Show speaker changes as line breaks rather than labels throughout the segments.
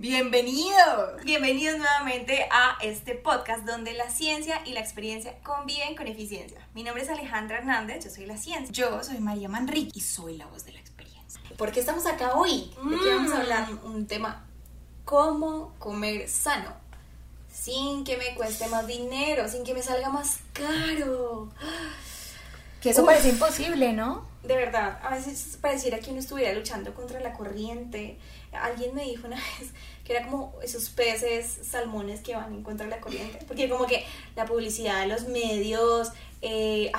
Bienvenidos, bienvenidos nuevamente a este podcast donde la ciencia y la experiencia conviven con eficiencia. Mi nombre es Alejandra Hernández, yo soy la ciencia.
Yo soy María Manrique y soy la voz de la experiencia. ¿Por qué estamos acá hoy?
¿De qué vamos a hablar? Un tema, cómo comer sano, sin que me cueste más dinero, sin que me salga más caro.
Que eso parece imposible, ¿no?
De verdad, a veces pareciera que uno estuviera luchando contra la corriente. Alguien me dijo una vez que era como esos peces salmones que van en contra de la corriente. Porque como que la publicidad, los medios, eh,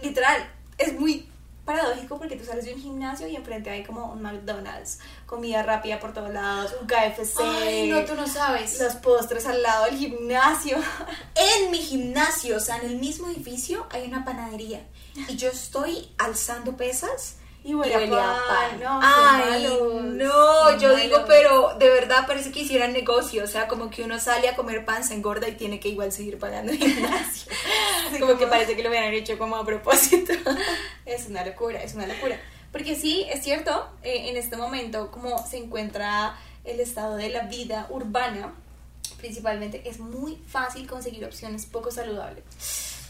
literal, es muy paradójico porque tú sales de un gimnasio y enfrente hay como un McDonald's, comida rápida por todos lados, un KFC.
Ay, no, tú no sabes.
Los postres al lado del gimnasio.
En mi gimnasio, o sea, en el mismo edificio hay una panadería y yo estoy alzando pesas
y huele, a pan.
No, Ay, no, yo digo, pero de verdad parece que hicieran negocio, o sea, como que uno sale a comer pan, se engorda y tiene que igual seguir pagando el gimnasio. como, que parece que lo hubieran hecho como a propósito.
es una locura, es una locura. Porque sí, es cierto, eh, en este momento, como se encuentra el estado de la vida urbana, principalmente, es muy fácil conseguir opciones poco saludables.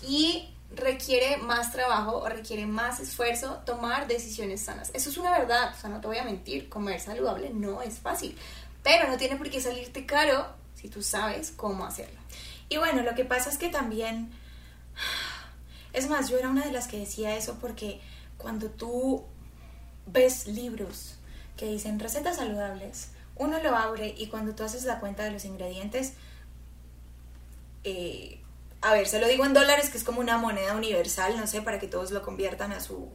Y requiere más trabajo o requiere más esfuerzo tomar decisiones sanas. Eso es una verdad, o sea, no te voy a mentir, comer saludable no es fácil, pero no tiene por qué salirte caro si tú sabes cómo hacerlo.
Y bueno, lo que pasa es que también, es más, yo era una de las que decía eso porque cuando tú ves libros que dicen recetas saludables, uno lo abre y cuando tú haces la cuenta de los ingredientes, eh, a ver, se lo digo en dólares, que es como una moneda universal, no sé, para que todos lo conviertan a su,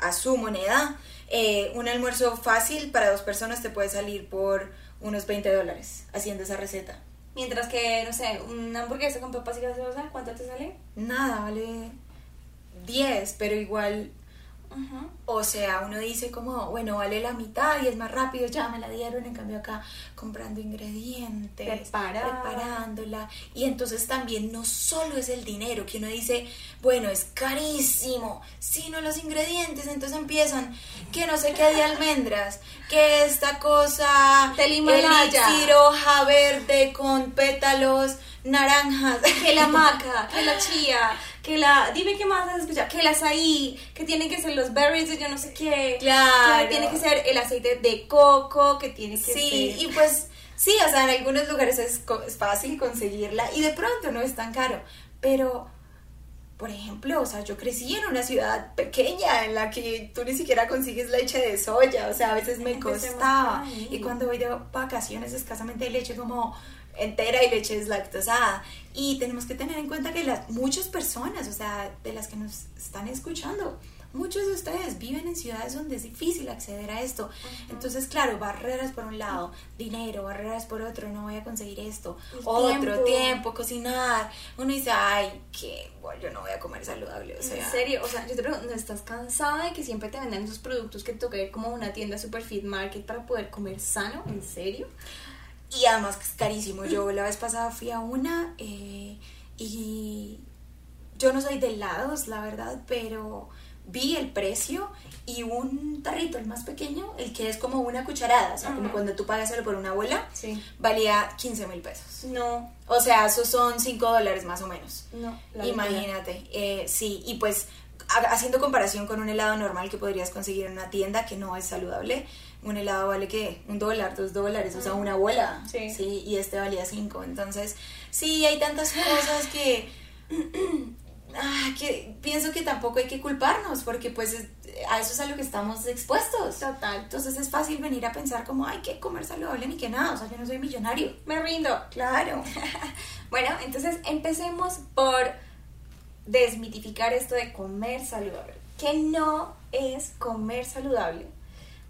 a su moneda. Eh, un almuerzo fácil para dos personas te puede salir por unos 20 dólares haciendo esa receta.
Mientras que, no sé, una hamburguesa con papas y gaseosa, ¿cuánto te sale?
Nada, vale 10, pero igual o sea, uno dice como, bueno, vale la mitad y es más rápido, ya me la dieron, en cambio acá comprando ingredientes, preparándola. Y entonces también no solo es el dinero, que uno dice, bueno, es carísimo, sino los ingredientes, entonces empiezan, que no sé qué de almendras, que esta cosa,
el elixir
hoja verde con pétalos naranjas,
que la maca, que la chía, que la, dime qué más has escuchado, que el azaí, que tienen que ser los berries de yo no sé qué,
claro.
que tiene que ser el aceite de coco, que tiene que
sí,
ser...
Sí, y pues sí, o sea, en algunos lugares es, es fácil conseguirla y de pronto no es tan caro, pero por ejemplo, o sea, yo crecí en una ciudad pequeña en la que tú ni siquiera consigues leche de soya, o sea, a veces me costaba. Y cuando voy de vacaciones, escasamente leche como entera y leche deslactosada. Y tenemos que tener en cuenta que las, muchas personas, o sea, de las que nos están escuchando, muchos de ustedes viven en ciudades donde es difícil acceder a esto. Entonces, claro, barreras por un lado, dinero, barreras por otro, no voy a conseguir esto, otro tiempo. cocinar. Uno dice, ay, que bueno, yo no voy a comer saludable. O sea,
en serio, o sea, yo te pregunto, ¿no estás cansada de que siempre te vendan esos productos que toque como una tienda super fit market para poder comer sano? ¿En serio?
Y además que es carísimo. Yo la vez pasada fui a una eh, y yo no soy de helados, la verdad, pero vi el precio y un tarrito, el más pequeño, el que es como una cucharada, o sea, como cuando tú pagas solo por una abuela, valía 15 mil pesos.
No.
O sea, esos son 5 dólares más o menos.
No.
Imagínate. Eh, sí, y pues haciendo comparación con un helado normal que podrías conseguir en una tienda que no es saludable, un helado vale que un dólar, dos dólares, o sea, una abuela.
Sí.
sí. Y este valía cinco. Entonces, sí, hay tantas cosas que, ah, que pienso que tampoco hay que culparnos, porque pues a eso es a lo que estamos expuestos.
Total.
Entonces es fácil venir a pensar como, hay que comer saludable ni que nada, o sea, yo no soy millonario.
Me rindo.
Claro.
bueno, entonces empecemos por desmitificar esto de comer saludable. Que no es comer saludable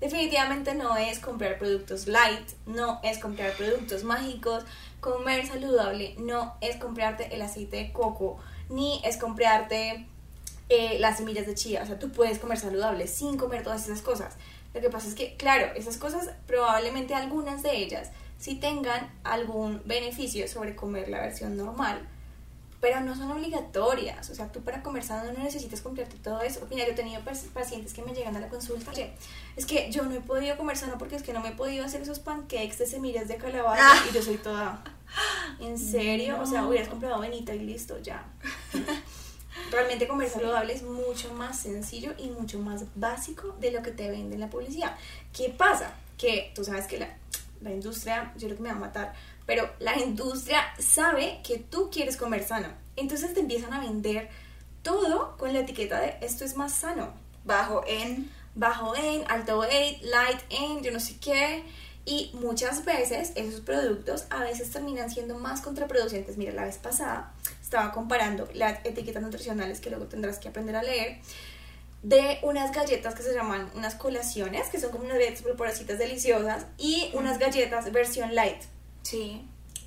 Definitivamente no es comprar productos light, no es comprar productos mágicos, comer saludable, no es comprarte el aceite de coco ni es comprarte eh, las semillas de chía. O sea, tú puedes comer saludable sin comer todas esas cosas. Lo que pasa es que, claro, esas cosas, probablemente algunas de ellas sí tengan algún beneficio sobre comer la versión normal, pero no son obligatorias. O sea, tú para comer sano no necesitas comprarte todo eso. Mira, yo he tenido pacientes que me llegan a la consulta, oye, es que yo no he podido comer sano porque es que no me he podido hacer esos pancakes de semillas de calabaza
Ah.
y yo soy toda, ¿en serio? O sea,
No.
hubieras comprado Benita y listo, ya. Realmente comer saludable es mucho más sencillo y mucho más básico de lo que te vende en la publicidad. ¿Qué pasa? Que tú sabes que la, la industria, yo creo que me va a matar, pero la industria sabe que tú quieres comer sano. Entonces te empiezan a vender todo con la etiqueta de esto es más sano.
Bajo en...
Bajo en, alto en, light en, yo no sé qué. Y muchas veces esos productos a veces terminan siendo más contraproducentes. Mira, la vez pasada estaba comparando las etiquetas nutricionales que luego tendrás que aprender a leer de unas galletas que se llaman unas colaciones, que son como unas galletas proporcitas deliciosas, y unas galletas versión light.
Sí.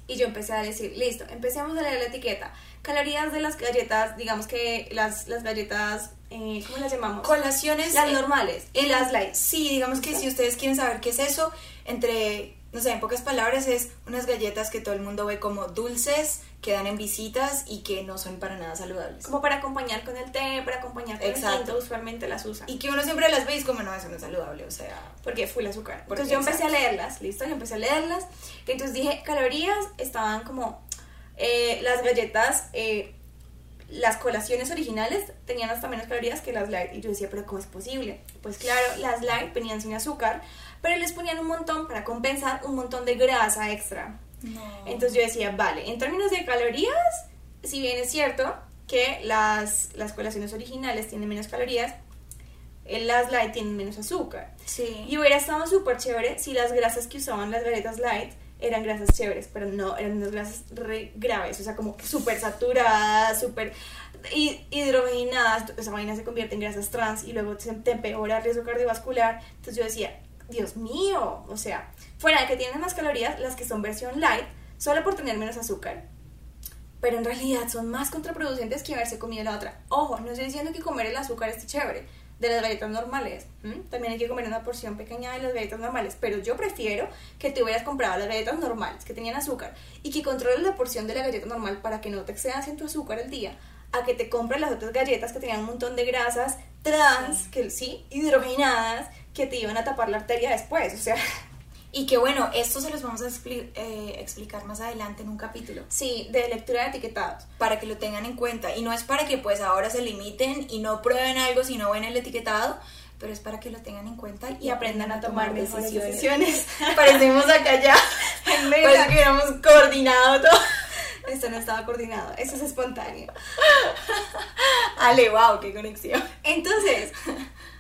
Y yo empecé a decir, listo, empecemos a leer la etiqueta. Calorías de las galletas, digamos que las, las galletas, eh, ¿cómo las llamamos?
Colaciones...
las
eh,
normales y las light.
Sí, digamos que si ustedes quieren saber qué es eso, entre, no sé, en pocas palabras es unas galletas que todo el mundo ve como dulces, que dan en visitas y que no son para nada saludables.
Como para acompañar con el té, para acompañar con
Exacto.
el tinto, usualmente las usan.
Y que uno siempre las ve y es como, no, eso no es saludable, o sea...
porque fue el azúcar.
Porque-
Entonces yo empecé a leerlas, listo, yo empecé a leerlas. Y entonces dije, calorías estaban como eh, las galletas, eh, las colaciones originales tenían hasta menos calorías que las light. Y yo decía, pero ¿cómo es posible? Pues claro, las light venían sin azúcar, pero les ponían un montón para compensar un montón de grasa extra.
No.
Entonces yo decía, vale, en términos de calorías, si bien es cierto que las, las colaciones originales tienen menos calorías, eh, las light tienen menos azúcar.
Sí.
Y hubiera estado súper chévere si las grasas que usaban las galletas light eran grasas chéveres, pero no, eran unas grasas re graves, o sea, como súper saturadas, súper hi- hidrogenadas, esa vaina se convierte en grasas trans y luego te empeora el riesgo cardiovascular. Entonces yo decía, Dios mío, o sea, fuera de que tienen más calorías, las que son versión light, solo por tener menos azúcar, pero en realidad son más contraproducentes que haberse comido la otra. Ojo, no estoy diciendo que comer el azúcar esté chévere, de las galletas normales. También hay que comer una porción pequeña de las galletas normales, pero yo prefiero que te hubieras comprado las galletas normales que tenían azúcar y que controles la porción de la galleta normal para que no te excedas en tu azúcar al día, a que te compres las otras galletas que tenían un montón de grasas trans, que sí, hidrogenadas, que te iban a tapar la arteria después, o sea,
Y que bueno, esto se los vamos a expli- eh, explicar más adelante en un capítulo.
sí, de lectura de etiquetados.
para que lo tengan en cuenta. Y no es para que pues ahora se limiten y no prueben algo si no ven el etiquetado pero es para que lo tengan en cuenta y,
Y aprendan a tomar mejores
decisiones. parecemos acá ya. Parece que hubiéramos coordinado todo.
Esto no estaba coordinado, eso es espontáneo.
Ale wow qué conexión.
Entonces,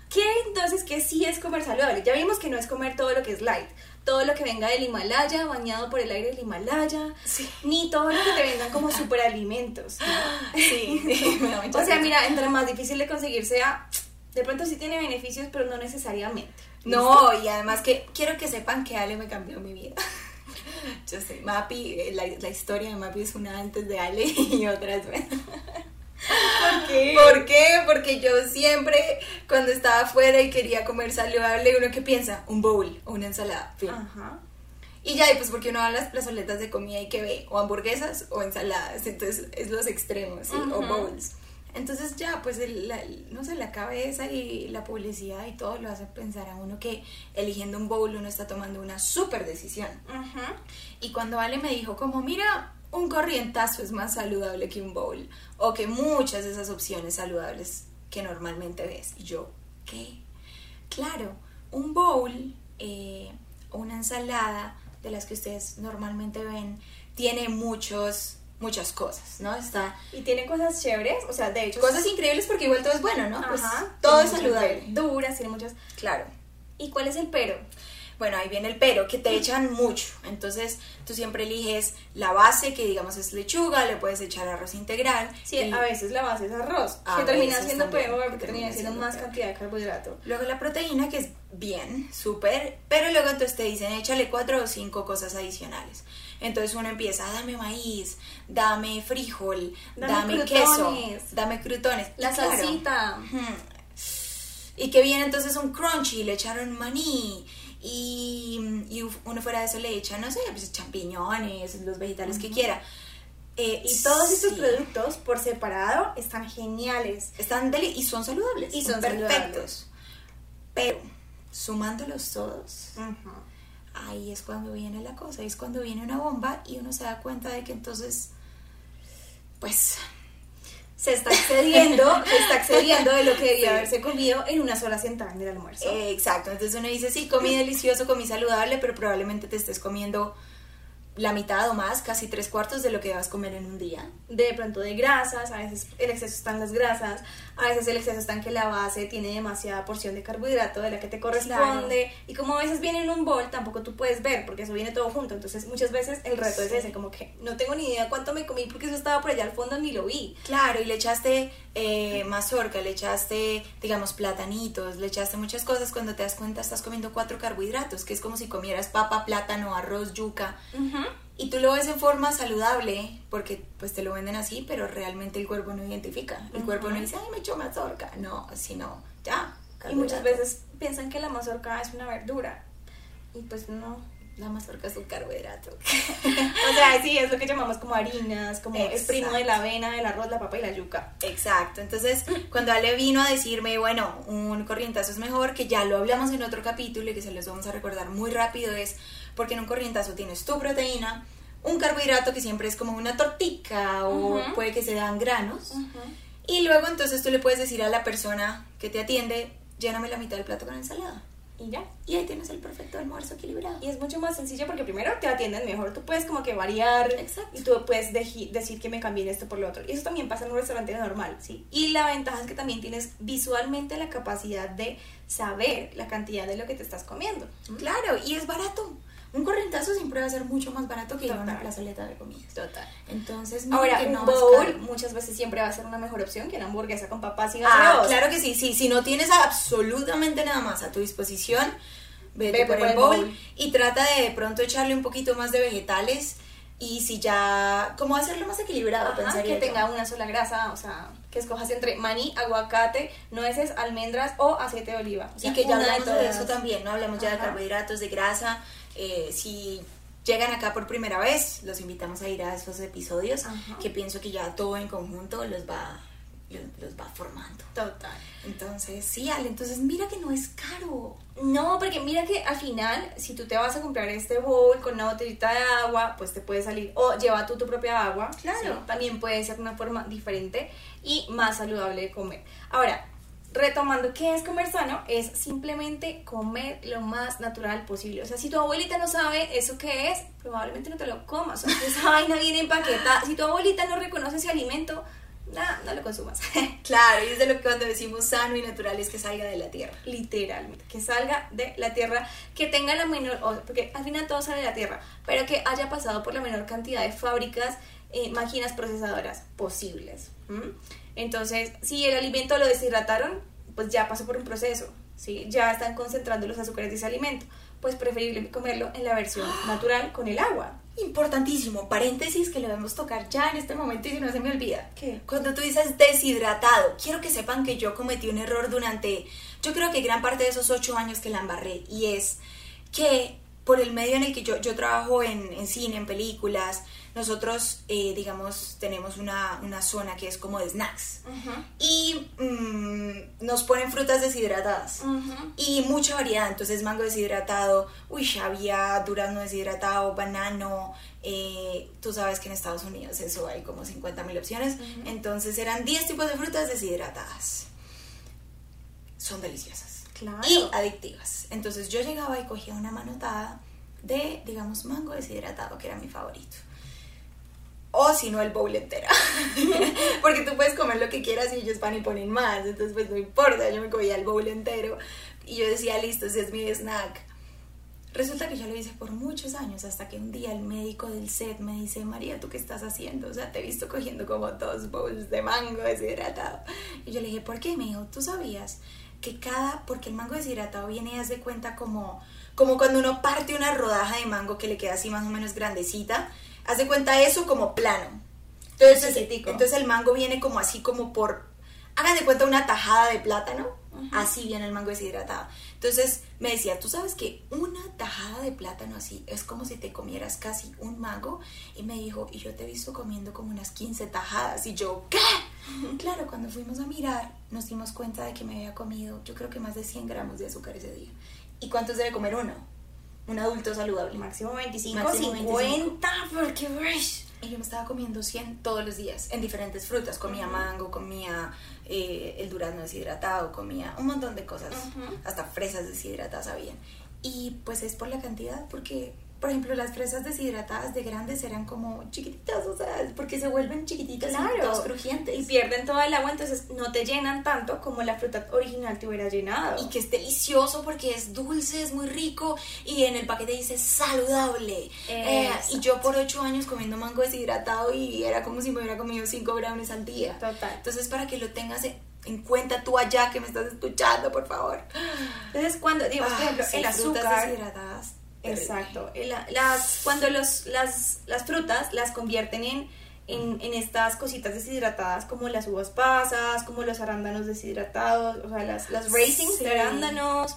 ¿qué entonces que sí es comer saludable? Ya vimos que no es comer todo lo que es light, todo lo que venga del Himalaya, bañado por el aire del Himalaya,
Sí.
ni todo lo que te vendan como superalimentos. ¿no?
sí, mucha
O sea, mira, entre más difícil de conseguir sea, de pronto sí tiene beneficios, pero no necesariamente.
no y además que quiero que sepan que Ale me cambió mi vida yo sé Mapi eh, la, la historia de Mapi es una antes de Ale y otra después
¿Por qué?
¿Por qué? Porque yo siempre, cuando estaba afuera y quería comer saludable, uno que piensa, un bowl o una ensalada. fin.
Ajá.
Y ya, y pues porque uno va a las plazoletas de comida y que ve o hamburguesas o ensaladas, entonces es los extremos, ¿sí? o bowls. Entonces ya, pues el- la- no sé, la cabeza y la publicidad y todo lo hace pensar a uno que eligiendo un bowl uno está tomando una súper decisión. Y cuando Ale me dijo como, mira, un corrientazo es más saludable que un bowl, o que muchas de esas opciones saludables que normalmente ves. Y yo, ¿qué? Claro, un bowl eh, o una ensalada de las que ustedes normalmente ven tiene muchos, muchas cosas, ¿no? Está
Y tiene cosas chéveres, o sea, de hecho...
cosas increíbles porque igual todo es bueno, ¿no? Pues todo es saludable.
verduras, tiene muchas...
Claro.
¿Y cuál es el pero?
Bueno, ahí viene el pero, que te echan mucho. Entonces, tú siempre eliges la base, que digamos es lechuga, le puedes echar arroz integral.
Sí,
y
a veces la base es arroz, que termina siendo peor
que
porque
termina
siendo más
peor.
cantidad de carbohidrato.
Luego la proteína, que es bien, súper, pero luego entonces te dicen, échale cuatro o cinco cosas adicionales. Entonces uno empieza, dame maíz, dame frijol,
Dame
dame, queso, dame crutones.
La
claro,
salsita.
Y que viene entonces un crunchy, le echaron maní. Y, y uno fuera de eso le echa, no sé, pues champiñones, los vegetales que quiera. Eh,
Y todos estos
sí,
productos por separado están geniales.
están deli y son saludables.
Y son
perfectos. Pero sumándolos todos, ahí es cuando viene la cosa, ahí es cuando viene una bomba y uno se da cuenta de que entonces, pues,
Se está excediendo, se está excediendo de lo que debía haberse comido en una sola sentada en el almuerzo.
eh, exacto, entonces uno dice, sí, comí delicioso, comí saludable, pero probablemente te estés comiendo la mitad o más, casi tres cuartos de lo que vas a comer en un día.
de pronto de grasas, a veces el exceso está en las grasas, a veces el exceso está en que la base tiene demasiada porción de carbohidrato de la que te corresponde y como a veces viene en un bol tampoco tú puedes ver porque eso viene todo junto, entonces muchas veces el reto es ese, como que no tengo ni idea cuánto me comí porque eso estaba por allá al fondo ni lo vi.
Claro, y le echaste eh, mazorca, le echaste, digamos, platanitos, le echaste muchas cosas. Cuando te das cuenta, estás comiendo cuatro carbohidratos, que es como si comieras papa, plátano, arroz, yuca. Y tú lo ves en forma saludable, porque pues te lo venden así, pero realmente el cuerpo no identifica. El cuerpo no dice, ay, me echó mazorca. No, sino, ya.
Y muchas veces piensan que la mazorca es una verdura y pues no.
La mazorca es un carbohidrato.
O sea, sí, es lo que llamamos como harinas, como es
Exacto.
primo de la avena, del arroz, la papa y la yuca.
Exacto, entonces cuando Ale vino a decirme, bueno, un corrientazo es mejor, que ya lo hablamos en otro capítulo y que se los vamos a recordar muy rápido, es porque en un corrientazo tienes tu proteína, un carbohidrato que siempre es como una tortica o
Ujú.
puede que se dan granos, y luego entonces tú le puedes decir a la persona que te atiende, lléname la mitad del plato con ensalada.
Y ya.
Y ahí tienes el perfecto almuerzo equilibrado.
Y es mucho más sencillo porque primero te atienden mejor, tú puedes como que variar
Exacto.
y tú puedes decir que me cambien esto por lo otro. Y eso también pasa en un restaurante normal, ¿sí? Y la ventaja es que también tienes visualmente la capacidad de saber la cantidad de lo que te estás comiendo.
Claro, y es barato. Un corrientazo siempre va a ser mucho más barato que una plazoleta de comidas.
Total.
Entonces, mira
Ahora, un
no
bowl muchas veces siempre va a ser una mejor opción que una hamburguesa con papas y
Ah,
gaseosa.
claro que sí, sí. Si no tienes absolutamente nada más a tu disposición, vete
Vete
por
por
el
el
bowl,
bowl.
y trata de de pronto echarle un poquito más de vegetales y si ya, como hacerlo más equilibrado,
Ajá,
pensaría
que
yo.
tenga una sola grasa, o sea, que escojas entre maní, aguacate, nueces, almendras o aceite de oliva. O sea,
y que ya hablamos de, eso también, ¿no? Hablamos ya de carbohidratos, de grasa. Eh, si llegan acá por primera vez, los invitamos a ir a esos episodios
Ajá.
que pienso que ya todo en conjunto los va, los, los va formando.
Total.
Entonces, sí, Ale, entonces mira que no es caro.
No, porque mira que al final, si tú te vas a comprar este bowl con una botellita de agua, pues te puede salir, o lleva tú tu propia agua.
Claro.
¿sí? También puede ser una forma diferente y más saludable de comer. Ahora, retomando, ¿qué es comer sano? Es simplemente comer lo más natural posible. O sea, si tu abuelita no sabe eso qué es, probablemente no te lo comas. O sea, esa vaina viene empaquetada. Si tu abuelita no reconoce ese alimento, nada, no lo consumas.
Claro, y es de lo que cuando decimos sano y natural es que salga de la tierra.
literalmente, que salga de la tierra, que tenga la menor, porque al final todo sale de la tierra, pero que haya pasado por la menor cantidad de fábricas, eh, máquinas procesadoras posibles. ¿m? Entonces, si el alimento lo deshidrataron, pues ya pasó por un proceso, ¿sí? ya están concentrando los azúcares de ese alimento, pues preferible comerlo en la versión natural con el agua.
Importantísimo, paréntesis que lo debemos tocar ya en este momento y si no se me olvida.
¿Qué?
Cuando tú dices deshidratado, quiero que sepan que yo cometí un error durante, yo creo que gran parte de esos ocho años que la embarré, y es que por el medio en el que yo, yo trabajo en, en cine, en películas, nosotros, eh, digamos, tenemos una, una zona que es como de snacks. Y mm, nos ponen frutas deshidratadas. Y mucha variedad, entonces mango deshidratado, uy, había durazno deshidratado, banano, eh, tú sabes que en Estados Unidos eso hay como 50 mil opciones, entonces eran 10 tipos de frutas deshidratadas. Son deliciosas
Claro.
y adictivas. Entonces yo llegaba y cogía una manotada de, digamos, mango deshidratado, que era mi favorito. O si no, el bowl entera. Porque tú puedes comer lo que quieras y ellos van y ponen más. Entonces, pues no importa. Yo me comía el bowl entero. Y yo decía, listo, ese es mi snack. Resulta que yo lo hice por muchos años, hasta que un día el médico del set me dice, María, ¿tú qué estás haciendo? O sea, te he visto cogiendo como dos bowls de mango deshidratado. Y yo le dije, ¿por qué? Me dijo, ¿tú sabías que cada, porque el mango deshidratado viene, haz de cuenta como, como cuando uno parte una rodaja de mango que le queda así más o menos grandecita, haz de cuenta eso como plano. Entonces, entonces el mango viene como así como por, hagan de cuenta una tajada de plátano, así viene el mango deshidratado. Entonces me decía, tú sabes que una tajada de plátano así es como si te comieras casi un mango. Y me dijo, y yo te he visto comiendo como unas 15 tajadas. Y yo, ¿qué? Claro, cuando fuimos a mirar, nos dimos cuenta de que me había comido, yo creo que más de 100 gramos de azúcar ese día. ¿Y cuántos debe comer uno? Un adulto saludable.
Máximo 25, Máximo 50, porque...
Y yo me estaba comiendo 100 todos los días, en diferentes frutas. Comía mango, comía eh, el durazno deshidratado, comía un montón de cosas. Hasta fresas deshidratadas habían. Y pues es por la cantidad, porque por ejemplo, las fresas deshidratadas de grandes eran como chiquititas, o sea, porque se vuelven chiquititas y crujientes.
Y pierden todo el agua, entonces no te llenan tanto como la fruta original te hubiera llenado.
Y que es delicioso porque es dulce, es muy rico y en el paquete dice saludable. Eh, y yo por ocho años comiendo mango deshidratado y era como si me hubiera comido cinco gramos al día.
Total.
Entonces, para que lo tengas en cuenta tú allá que me estás escuchando, por favor.
Entonces, cuando, digo, por ah, ejemplo, el azúcar... deshidratadas Exacto. Las, cuando los, las, las frutas las convierten en, en, estas cositas deshidratadas como las uvas pasas, como los arándanos deshidratados, o sea, las, las racings de arándanos,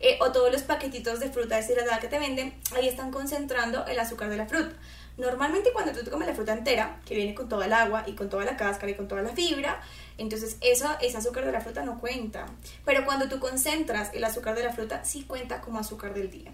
eh, o todos los paquetitos de fruta deshidratada que te venden, ahí están concentrando el azúcar de la fruta. Normalmente cuando tú te comes la fruta entera, que viene con toda el agua y con toda la cáscara y con toda la fibra, entonces eso, ese azúcar de la fruta no cuenta. Pero cuando tú concentras el azúcar de la fruta, sí cuenta como azúcar del día.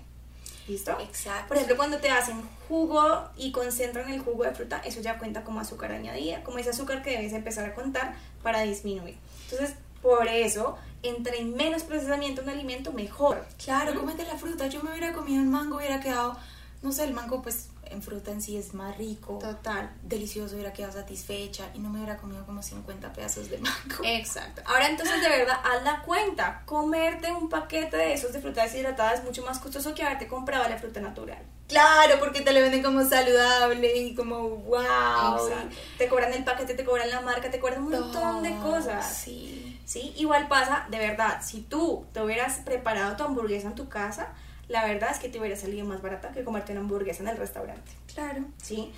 ¿Listo?
Exacto.
Por ejemplo, cuando te hacen jugo y concentran el jugo de fruta, eso ya cuenta como azúcar añadida, como ese azúcar que debes empezar a contar para disminuir. Entonces, por eso, entre menos procesamiento un alimento, mejor.
Claro, cómete la fruta. Yo me hubiera comido un mango, hubiera quedado, no sé, el mango pues en fruta en sí es más rico.
Total.
Delicioso, hubiera quedado satisfecha y no me hubiera comido como 50 pedazos de mango.
Exacto. Ahora entonces de verdad, haz la cuenta. Comerte un paquete de esos de fruta deshidratada es mucho más costoso que haberte comprado la fruta natural.
Claro, porque te lo venden como saludable y como wow.
Exacto. Te cobran el paquete, te cobran la marca, te cobran un montón de cosas.
Sí.
Sí, igual pasa, de verdad, si tú te hubieras preparado tu hamburguesa en tu casa, la verdad es que te hubiera salido más barata que comerte una hamburguesa en el restaurante.
Claro.
¿Sí?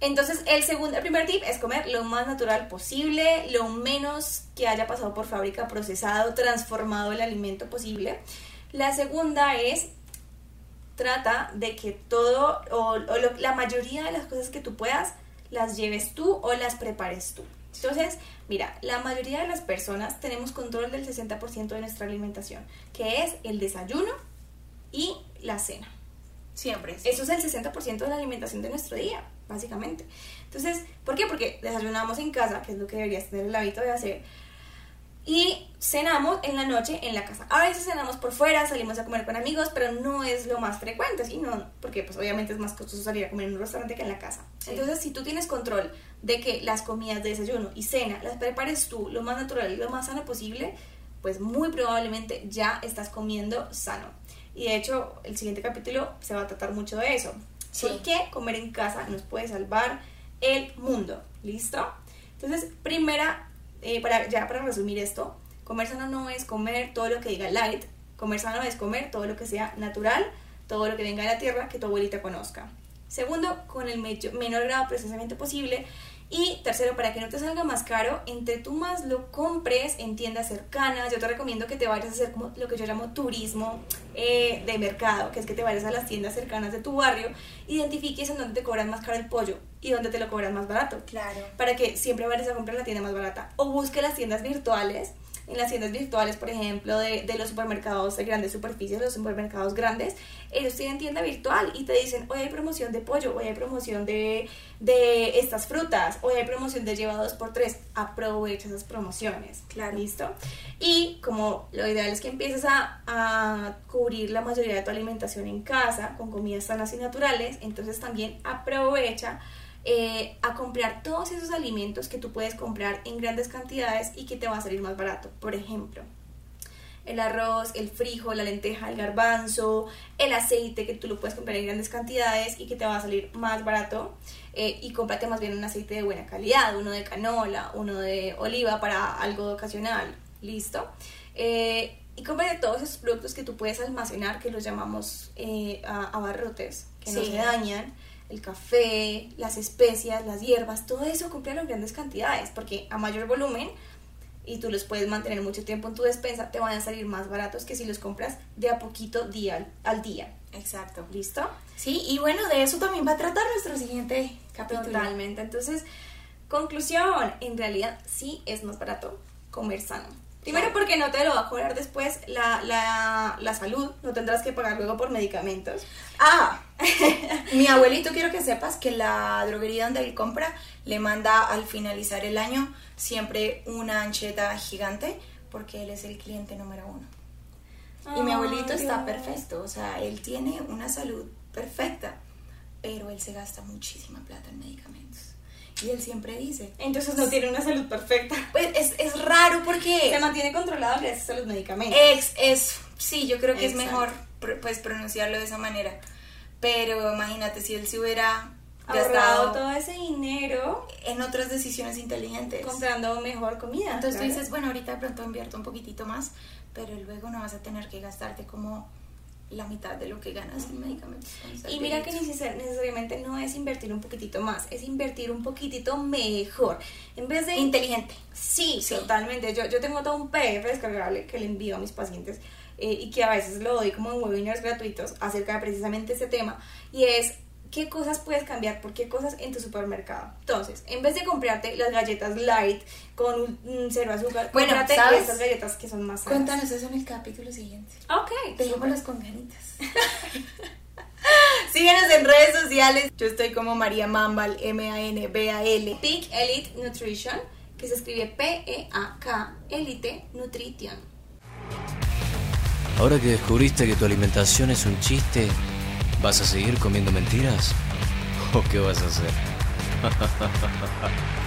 Entonces, el segundo, el primer tip es comer lo más natural posible, lo menos que haya pasado por fábrica, procesado, transformado el alimento posible. La segunda es trata de que todo o, la mayoría de las cosas que tú puedas las lleves tú o las prepares tú. Entonces, mira, la mayoría de las personas tenemos control del 60% de nuestra alimentación, que es el desayuno, y la cena.
Siempre.
Eso es el 60% de la alimentación de nuestro día, básicamente. Entonces, ¿por qué? Porque desayunamos en casa, que es lo que deberías tener el hábito de hacer, y cenamos en la noche en la casa. A veces cenamos por fuera, salimos a comer con amigos, pero no es lo más frecuente, ¿sí? No, porque pues obviamente es más costoso salir a comer en un restaurante que en la casa. Entonces, si tú tienes control de que las comidas de desayuno y cena las prepares tú lo más natural y lo más sano posible, pues muy probablemente ya estás comiendo sano. Y de hecho, el siguiente capítulo se va a tratar mucho de eso. Sí. ¿Por qué comer en casa nos puede salvar el mundo? ¿Listo? Entonces, primera, eh, para, ya para resumir esto, comer sano no es comer todo lo que diga light, comer sano es comer todo lo que sea natural, todo lo que venga de la tierra que tu abuelita conozca. Segundo, con el menor grado de procesamiento posible y tercero, para que no te salga más caro, entre tú más lo compres en tiendas cercanas, yo te recomiendo que te vayas a hacer como lo que yo llamo turismo eh, de mercado, que es que te vayas a las tiendas cercanas de tu barrio, identifiques en dónde te cobran más caro el pollo y dónde te lo cobran más barato.
Claro.
Para que siempre vayas a comprar la tienda más barata. O busque las tiendas virtuales en las tiendas virtuales, por ejemplo, de, de, los supermercados de grandes superficies, los supermercados grandes, ellos tienen tienda virtual y te dicen, hoy hay promoción de pollo, hoy hay promoción de, de estas frutas, hoy hay promoción de lleva dos por tres. Aprovecha esas promociones.
Claro.
¿Listo? Y como lo ideal es que empieces a, a cubrir la mayoría de tu alimentación en casa con comidas sanas y naturales, entonces también aprovecha eh, a comprar todos esos alimentos que tú puedes comprar en grandes cantidades y que te va a salir más barato. Por ejemplo, el arroz, el frijol, la lenteja, el garbanzo, el aceite que tú lo puedes comprar en grandes cantidades y que te va a salir más barato. Eh, y cómprate más bien un aceite de buena calidad, uno de canola, uno de oliva para algo ocasional. ¿Listo? Eh, y cómprate todos esos productos que tú puedes almacenar, que los llamamos eh, abarrotes, que no se dañan el café, las especias, las hierbas, todo eso cómpralo en grandes cantidades, porque a mayor volumen y tú los puedes mantener mucho tiempo en tu despensa, te van a salir más baratos que si los compras de a poquito día al día.
Exacto.
¿Listo?
Sí, y bueno, de eso también va a tratar nuestro siguiente capítulo.
Totalmente. Entonces, conclusión, en realidad sí es más barato comer sano. Primero porque no te lo va a cobrar después la, la, la salud, no tendrás que pagar luego por medicamentos.
Ah, mi abuelito quiero que sepas que la droguería donde él compra le manda al finalizar el año siempre una ancheta gigante porque él es el cliente número uno. y mi abuelito está perfecto, o sea, él tiene una salud perfecta, pero él se gasta muchísima plata en medicamentos. Y él siempre dice.
Entonces no tiene una salud perfecta.
Pues es, es raro porque...
Se mantiene controlado gracias a los medicamentos.
Es, es, sí, yo creo que es mejor pues pronunciarlo de esa manera. Pero imagínate si él se hubiera
gastado todo ese dinero
en otras decisiones inteligentes.
Comprando mejor comida.
Entonces tú dices, bueno, ahorita de pronto invierto un poquitito más, pero luego no vas a tener que gastarte como la mitad de lo que ganas en medicamentos.
Y mira que necesariamente no es invertir un poquitito más, es invertir un poquitito mejor. En vez de...
Inteligente.
Sí, totalmente. Yo, yo tengo todo un PDF descargable que le envío a mis pacientes eh, y que a veces lo doy como en webinars gratuitos acerca de precisamente ese tema. Y es qué cosas puedes cambiar por qué cosas en tu supermercado. Entonces, en vez de comprarte las galletas light con un, cero azúcar, bueno, cómprate ¿sabes? estas galletas que son más
sanas. Cuéntanos eso en el capítulo siguiente.
Ok.
Dejémoslas con ganitas. Síguenos en redes sociales. Yo estoy como María Mambal, M-A-N-B-A-L.
Peak Elite Nutrition, que se escribe P-E-A-K, Elite Nutrition.
Ahora que descubriste que tu alimentación es un chiste, ¿Vas a seguir comiendo mentiras? ¿O qué vas a hacer?